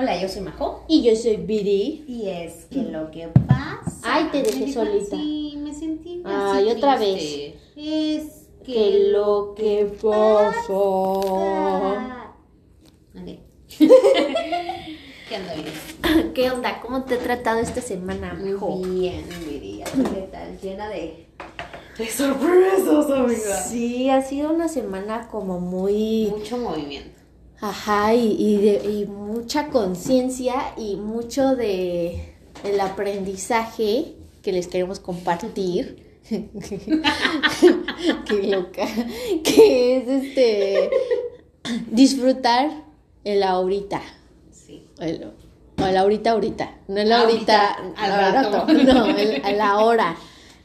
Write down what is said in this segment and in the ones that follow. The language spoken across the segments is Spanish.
Hola, yo soy Majo. Y yo soy Viri. Y es que lo que pasa. Ay, te dejé solita. así, me sentí. Ay, otra triste. Es que, Que lo que pasa. ¿Qué onda, Viri? ¿Qué onda? ¿Cómo te he tratado esta semana? Muy bien, Viri. ¿a ti ¿Qué tal? Llena de, de sorpresas, amiga. Sí, ha sido una semana como muy... Mucho movimiento. Ajá, y, y, de- y mucha conciencia y mucho de el aprendizaje que les queremos compartir. Qué loca. Que es este disfrutar el ahorita. Sí. El, o el ahorita ahorita. No el ahorita, Ahorita, al al rato. rato. No, el, el ahora.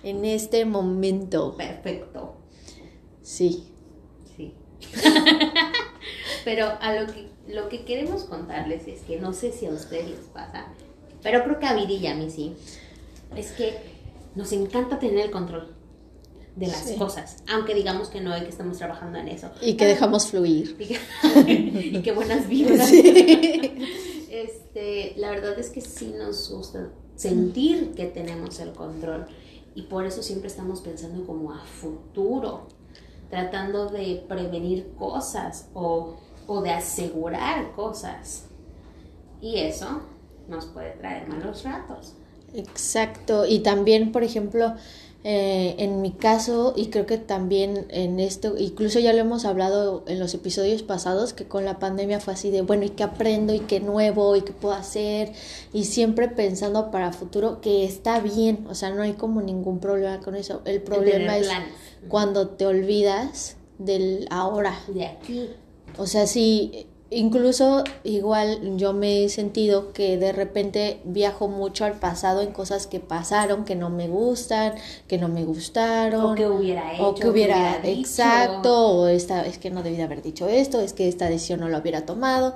En este momento. Perfecto. Sí. Sí. pero a lo que, lo que queremos contarles es que no sé si a ustedes les pasa, pero creo que a Viri y a mí sí. Es que nos encanta tener el control de las Sí. cosas, aunque digamos que no y que estamos trabajando en eso. Y que dejamos fluir. Y que, y que buenas vibras. Sí. Este, la verdad es que sí nos gusta sentir que tenemos el control y por eso siempre estamos pensando como a futuro, tratando de prevenir cosas o, o de asegurar cosas. Y eso nos puede traer malos ratos. Exacto, y también, por ejemplo, eh, en mi caso, y creo que también en esto, incluso ya lo hemos hablado en los episodios pasados, que con la pandemia fue así de, bueno, ¿y qué aprendo? ¿Y qué nuevo? ¿Y qué puedo hacer? Y siempre pensando para futuro que está bien, o sea, no hay como ningún problema con eso. El problema es cuando te olvidas del ahora. De aquí. O sea, sí, incluso igual yo me he sentido que de repente viajo mucho al pasado en cosas que pasaron, que no me gustan, que no me gustaron. O que hubiera hecho. o que hubiera, exacto, o esta, es que no debí de haber dicho esto, es que esta decisión no la hubiera tomado.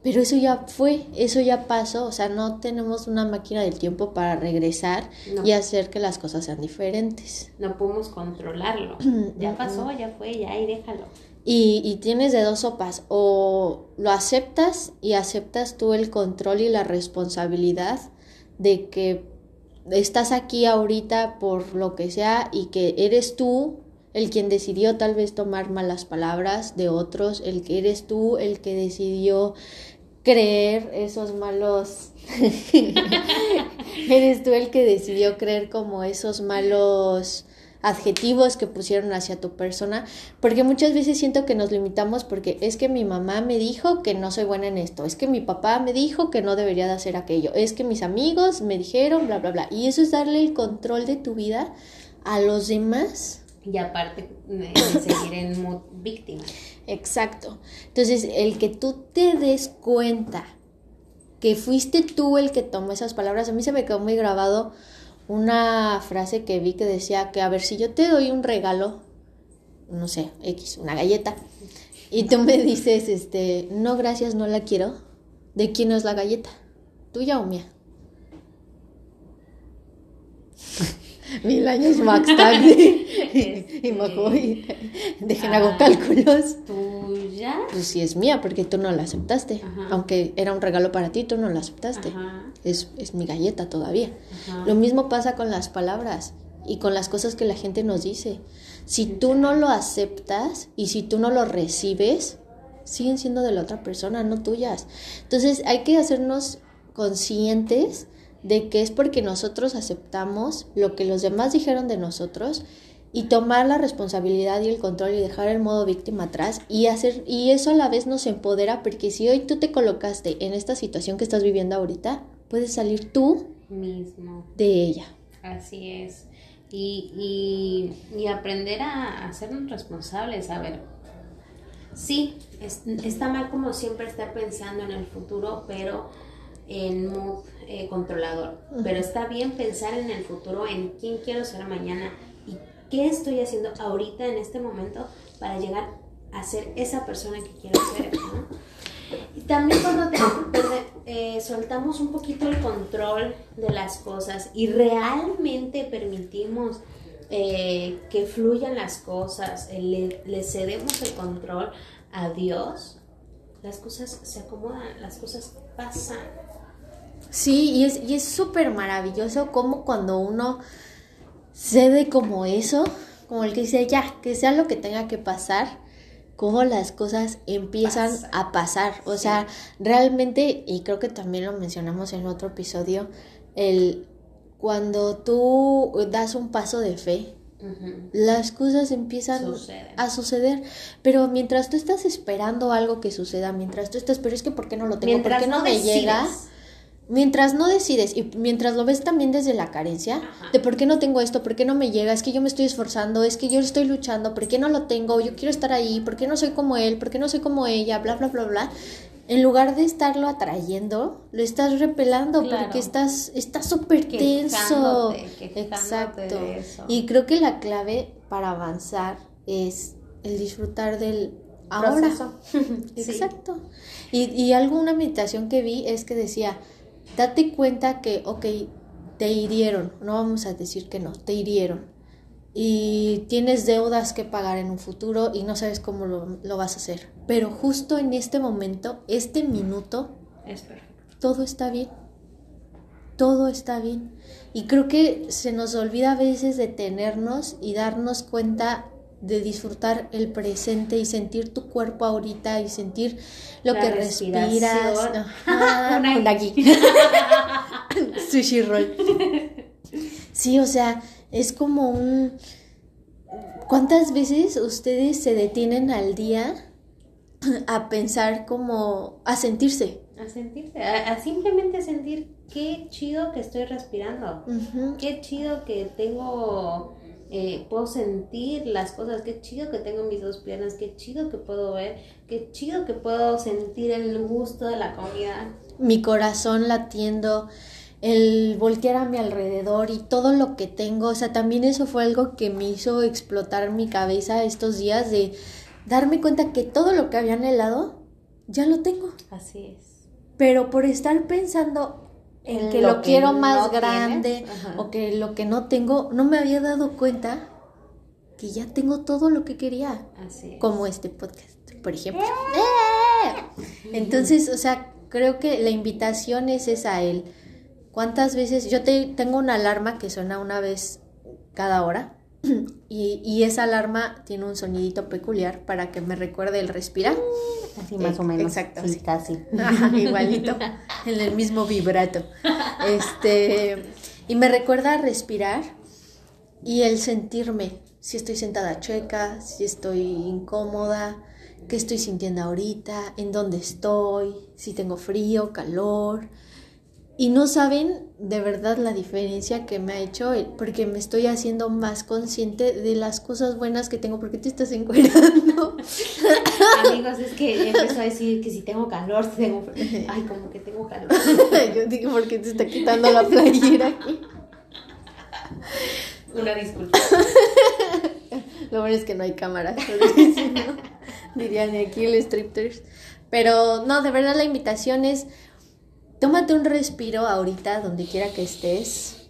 Pero eso ya fue, eso ya pasó, o sea, no tenemos una máquina del tiempo para regresar No. y hacer que las cosas sean diferentes. No podemos controlarlo. ya pasó, ya fue, ya y déjalo. Y, y tienes de dos sopas, o lo aceptas y aceptas tú el control y la responsabilidad de que estás aquí ahorita por lo que sea y que eres tú el quien decidió tal vez tomar malas palabras de otros, el que eres tú el que decidió creer esos malos eres tú el que decidió creer como esos malos adjetivos que pusieron hacia tu persona, porque muchas veces siento que nos limitamos porque es que mi mamá me dijo que no soy buena en esto, es que mi papá me dijo que no debería de hacer aquello, es que mis amigos me dijeron, bla, bla, bla, y eso es darle el control de tu vida a los demás. Y aparte de seguir en mood víctima. Exacto. Entonces, el que tú te des cuenta que fuiste tú el que tomó esas palabras, a mí se me quedó muy grabado una frase que vi que decía que, a ver, si yo te doy un regalo, no sé, X, una galleta, y tú me dices, este, no, gracias, no la quiero, ¿de quién es la galleta? ¿Tuya o mía? Mil años más tarde. y Majo, y- dejen hago Ah. cálculos. ¿Tuya? Pues sí es mía, porque tú no la aceptaste. Ajá. Aunque era un regalo para ti, tú no la aceptaste. Es, es mi galleta todavía. Ajá. Lo mismo pasa con las palabras y con las cosas que la gente nos dice. Si tú no lo aceptas y si tú no lo recibes, siguen siendo de la otra persona, no tuyas. Entonces hay que hacernos conscientes de que es porque nosotros aceptamos lo que los demás dijeron de nosotros y tomar la responsabilidad y el control y dejar el modo víctima atrás y hacer y eso a la vez nos empodera porque si hoy tú te colocaste en esta situación que estás viviendo ahorita, puedes salir tú Mismo. de ella. Así es. Y, y, y aprender a hacernos responsables, a ver. Sí, es- está mal como siempre estar pensando en el futuro, pero en mood eh, controlador. Pero está bien pensar en el futuro, en quién quiero ser mañana y qué estoy haciendo ahorita en este momento para llegar a ser esa persona que quiero ser. ¿no? Y también cuando te- eh, soltamos un poquito el control de las cosas y realmente permitimos eh, que fluyan las cosas, eh, le, le cedemos el control a Dios, las cosas se acomodan, las cosas pasan. Sí, y es y es súper maravilloso como cuando uno cede como eso, como el que dice, ya, que sea lo que tenga que pasar, cómo las cosas empiezan Pasa. a pasar. O sea, realmente, y creo que también lo mencionamos en otro episodio, el cuando tú das un paso de fe, las cosas empiezan Suceden. a suceder. Pero mientras tú estás esperando algo que suceda, mientras tú estás, pero es que ¿por qué no lo tengo? Mientras ¿Por qué no, me decides. llega? Mientras no decides y mientras lo ves también desde la carencia, Ajá. de por qué no tengo esto, por qué no me llega, es que yo me estoy esforzando, es que yo estoy luchando, por qué no lo tengo, yo quiero estar ahí, por qué no soy como él, por qué no soy como ella, bla, bla, bla, bla. En lugar de estarlo atrayendo, lo estás repelando Claro. porque estás estás súper tenso. Quejándote, quejándote Exacto. de eso. Y creo que la clave para avanzar es el disfrutar del ahora. Sí. Exacto. Y, y algo, una meditación que vi es que decía, date cuenta que, ok, te hirieron, no vamos a decir que no, te hirieron. Y tienes deudas que pagar en un futuro y no sabes cómo lo, lo vas a hacer. Pero justo en este momento, este minuto, Es todo está bien. Todo está bien. Y creo que se nos olvida a veces detenernos y darnos cuenta de disfrutar el presente y sentir tu cuerpo ahorita y sentir lo La que respiras. Ajá. Sushi roll. Sí, o sea, es como un... ¿Cuántas veces ustedes se detienen al día a pensar como... a sentirse? A sentirse, a, a simplemente sentir qué chido que estoy respirando. Qué chido que tengo, eh, puedo sentir las cosas, qué chido que tengo mis dos piernas, qué chido que puedo ver, qué chido que puedo sentir el gusto de la comida. mi corazón latiendo, el voltear a mi alrededor y todo lo que tengo. O sea, también eso fue algo que me hizo explotar mi cabeza estos días de darme cuenta que todo lo que había anhelado ya lo tengo. Así es. Pero por estar pensando En que lo lo, que quiero no más tienes, grande o que lo que no tengo, no me había dado cuenta que ya tengo todo lo que quería Así es. como este podcast, por ejemplo. ¡Eh! Entonces, o sea, creo que la invitación es esa él. ¿Cuántas veces? Yo te, tengo una alarma que suena una vez cada hora y, y esa alarma tiene un sonidito peculiar para que me recuerde el respirar. Así más o menos. Exacto. Sí, casi. Ajá, igualito, en el mismo vibrato. Este, y me recuerda a respirar y el sentirme, si estoy sentada chueca, si estoy incómoda, qué estoy sintiendo ahorita, en dónde estoy, si tengo frío, calor. Y no saben de verdad la diferencia que me ha hecho, porque me estoy haciendo más consciente de las cosas buenas que tengo, porque te estás encuerando. Amigos, es que empezó a decir que si tengo calor, si tengo. Ay, como que tengo calor. Yo digo, ¿por qué te está quitando la playera aquí? Una disculpa. Lo bueno es que no hay cámara. porque dirían aquí el striptease. Pero no, de verdad la invitación es, tómate un respiro ahorita, donde quiera que estés.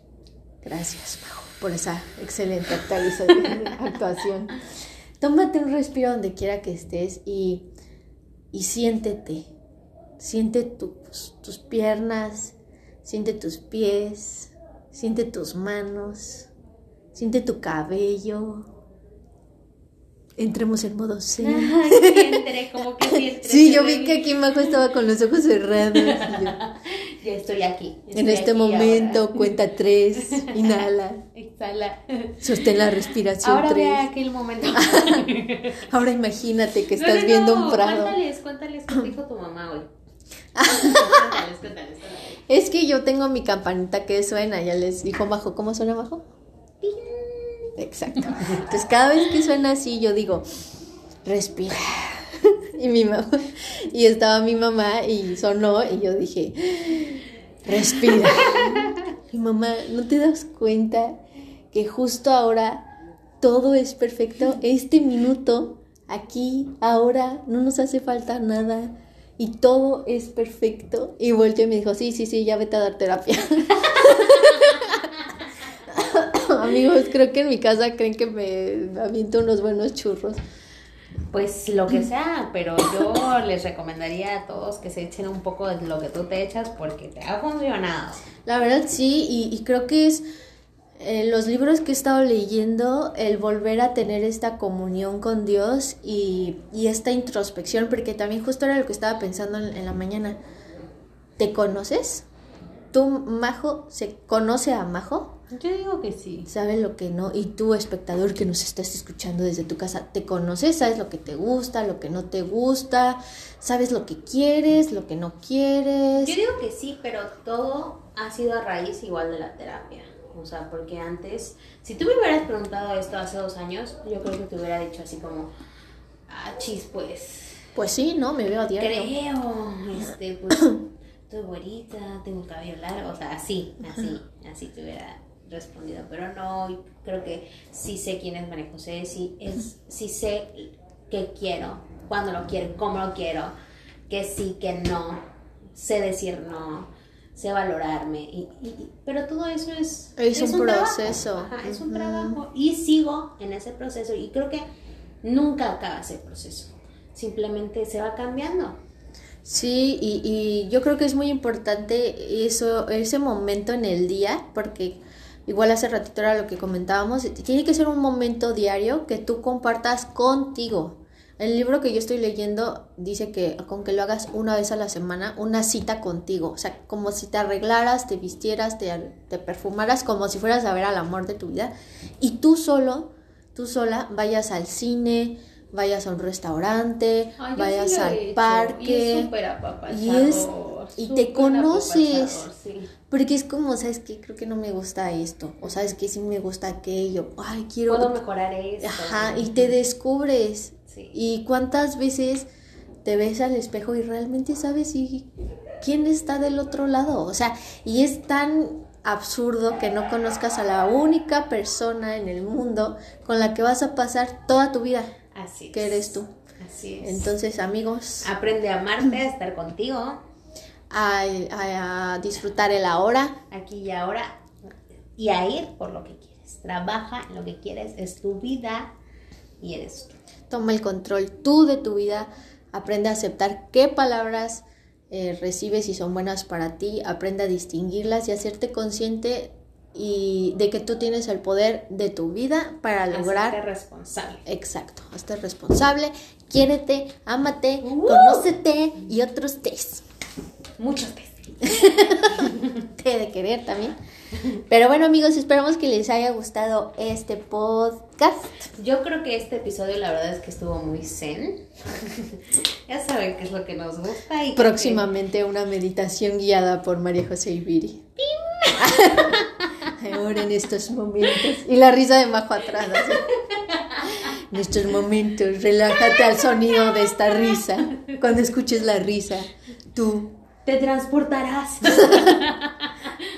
Gracias, Majo, por esa excelente actuación. Tómate un respiro donde quiera que estés y, y siéntete. Siente tus, tus piernas, siente tus pies, siente tus manos, siente tu cabello. Entremos en modo zen. Ay, sí entré, como que sí entré. Sí, yo vi que aquí Majo estaba con los ojos cerrados. y yo, Ya estoy aquí. en este aquí momento, ahora. cuenta tres, inhala, Exhala. sostén la respiración Ahora tres. vea aquel momento. Ahora imagínate que estás no, viendo un prado. Cuéntales, cuéntales qué dijo tu mamá hoy. cuéntales, cuéntales, cuéntales. Es que yo tengo mi campanita que suena, ya les dijo Majo, ¿cómo suena Majo? Exacto. Entonces cada vez que suena así, yo digo, respira. Y mi mamá, y estaba mi mamá y sonó y yo dije, respira. Y mamá, ¿no te das cuenta que justo ahora todo es perfecto? Este minuto, aquí, ahora, no nos hace falta nada y todo es perfecto. Y volteó y me dijo, sí, sí, sí, ya vete a dar terapia. Amigos, creo que en mi casa creen que me aviento unos buenos churros. Pues lo que sea, pero yo les recomendaría a todos que se echen un poco de lo que tú te echas porque te ha funcionado. La verdad sí, y, y creo que es eh, los libros que he estado leyendo, el volver a tener esta comunión con Dios y, y esta introspección, porque también justo era lo que estaba pensando en, en la mañana. ¿Te conoces? ¿Tú, Majo, se conoce a Majo? Yo digo que sí. ¿Sabe lo que no? Y tú, espectador que nos estás escuchando desde tu casa, ¿te conoces? ¿Sabes lo que te gusta, lo que no te gusta? ¿Sabes lo que quieres, lo que no quieres? Yo digo que sí, pero todo ha sido a raíz igual de la terapia. O sea, porque antes, si tú me hubieras preguntado esto hace dos años, yo creo que te hubiera dicho así como, ah, chis, pues, Pues sí, ¿no? Me veo a diario. creo, este, pues, estoy güerita, tengo el cabello largo, o sea, así, así, así te hubiera respondido, pero no, creo que sí sé quién es María José, sí, es, sí sé qué quiero, cuándo lo quiero, cómo lo quiero, que sí, que no, sé decir no, sé valorarme, y, y- pero todo eso es, Es un trabajo, proceso. ajá, es un Ujú. trabajo, y sigo en ese proceso, y creo que nunca acaba ese proceso, simplemente se va cambiando. Sí, y, y yo creo que es muy importante eso, ese momento en el día, porque igual hace ratito era lo que comentábamos, tiene que ser un momento diario que tú compartas contigo. El libro que yo estoy leyendo dice que con que lo hagas una vez a la semana, una cita contigo, o sea, como si te arreglaras, te vistieras, te, te perfumaras, como si fueras a ver al amor de tu vida, y tú solo, tú sola, vayas al cine, vayas a un restaurante, Ay, vayas sí lo he al parque. Y es y es- y te conoces. sí. Porque es como, ¿sabes qué? Creo que no me gusta esto. O sabes que sí me gusta aquello. Ay, quiero. Puedo mejorar esto. Ajá, y te descubres. Sí. Y cuántas veces te ves al espejo y realmente sabes si quién está del otro lado. O sea, y es tan absurdo que no conozcas a la única persona en el mundo con la que vas a pasar toda tu vida, Así que es. eres tú. Así es. Entonces, amigos, Aprende a amarte, a estar contigo, a, a- a disfrutar el ahora. aquí y ahora, y a ir por lo que quieres. Trabaja en lo que quieres, es tu vida y eres tú. Toma el control tú de tu vida, aprende a aceptar qué palabras eh, recibes y son buenas para ti, aprende a distinguirlas y hacerte consciente y de que tú tienes el poder de tu vida para lograr responsable. exacto, hazte responsable, quiérete, ámate, Uh. conócete y otros test. Muchos test. Te de querer también. Pero bueno, amigos, esperamos que les haya gustado este podcast. Yo creo que este episodio la verdad es que estuvo muy zen. ya saben qué es lo que nos gusta y Próximamente una meditación guiada por María José Ibiri. En estos momentos. Y la risa de Majo atrás. así. En estos momentos, relájate al sonido de esta risa. Cuando escuches la risa, tú. te transportarás.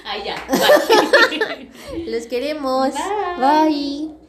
Ay, ya. Bye. Los queremos. Bye. Bye.